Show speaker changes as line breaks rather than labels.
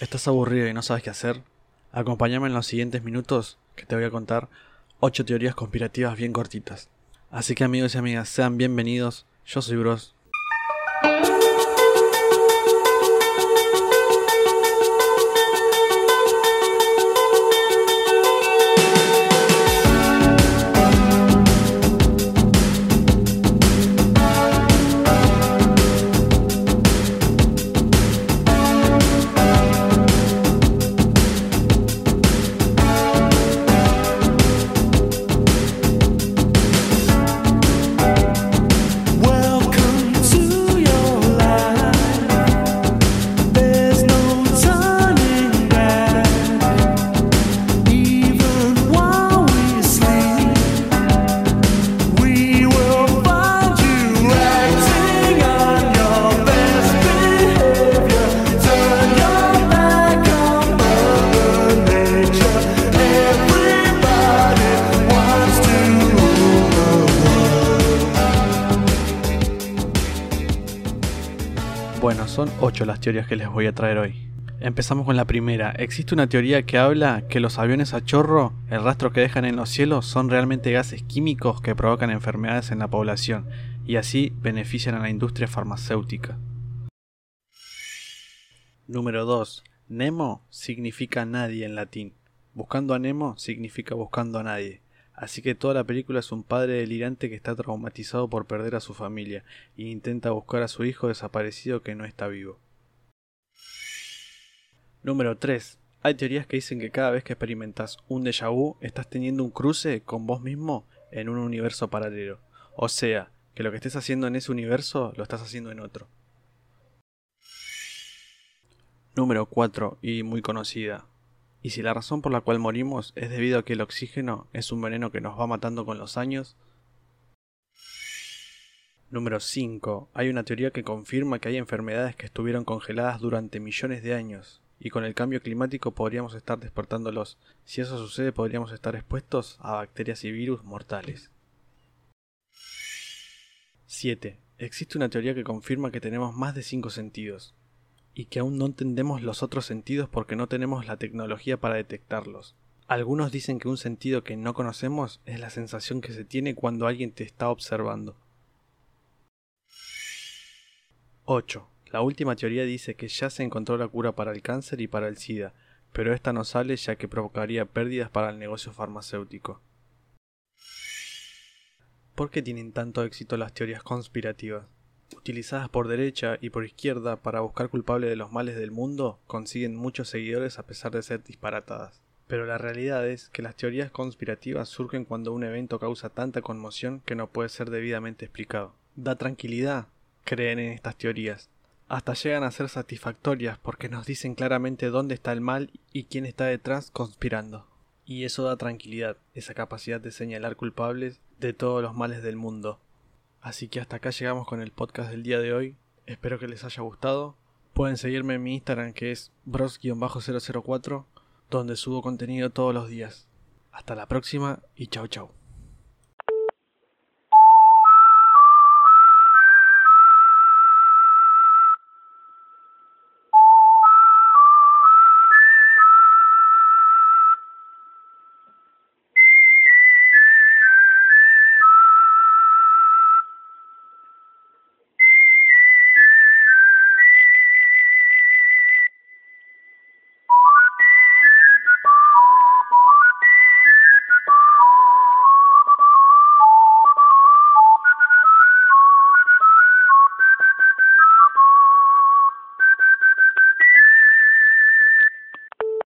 ¿Estás aburrido y no sabes qué hacer? Acompáñame en los siguientes minutos que te voy a contar 8 teorías conspirativas bien cortitas. Así que amigos y amigas, sean bienvenidos. Yo soy Bros. Bueno, son 8 las teorías que les voy a traer hoy. Empezamos con la primera. Existe una teoría que habla que los aviones a chorro, el rastro que dejan en los cielos, son realmente gases químicos que provocan enfermedades en la población y así benefician a la industria farmacéutica. Número 2. Nemo significa nadie en latín. Buscando a Nemo significa buscando a nadie. Así que toda la película es un padre delirante que está traumatizado por perder a su familia e intenta buscar a su hijo desaparecido que no está vivo. Número 3. Hay teorías que dicen que cada vez que experimentas un déjà vu estás teniendo un cruce con vos mismo en un universo paralelo. O sea, que lo que estés haciendo en ese universo lo estás haciendo en otro. Número 4. Y muy conocida. ¿Y si la razón por la cual morimos es debido a que el oxígeno es un veneno que nos va matando con los años? Número 5. Hay una teoría que confirma que hay enfermedades que estuvieron congeladas durante millones de años, y con el cambio climático podríamos estar despertándolos. Si eso sucede podríamos estar expuestos a bacterias y virus mortales. 7. Existe una teoría que confirma que tenemos más de 5 sentidos, y que aún no entendemos los otros sentidos porque no tenemos la tecnología para detectarlos. Algunos dicen que un sentido que no conocemos es la sensación que se tiene cuando alguien te está observando. 8. La última teoría dice que ya se encontró la cura para el cáncer y para el SIDA, pero esta no sale ya que provocaría pérdidas para el negocio farmacéutico. ¿Por qué tienen tanto éxito las teorías conspirativas? Utilizadas por derecha y por izquierda para buscar culpables de los males del mundo, consiguen muchos seguidores a pesar de ser disparatadas. Pero la realidad es que las teorías conspirativas surgen cuando un evento causa tanta conmoción que no puede ser debidamente explicado. Da tranquilidad creen en estas teorías. Hasta llegan a ser satisfactorias porque nos dicen claramente dónde está el mal y quién está detrás conspirando. Y eso da tranquilidad, esa capacidad de señalar culpables de todos los males del mundo. Así que hasta acá llegamos con el podcast del día de hoy. Espero que les haya gustado. Pueden seguirme en mi Instagram que es bros-004, donde subo contenido todos los días. Hasta la próxima y chau chau.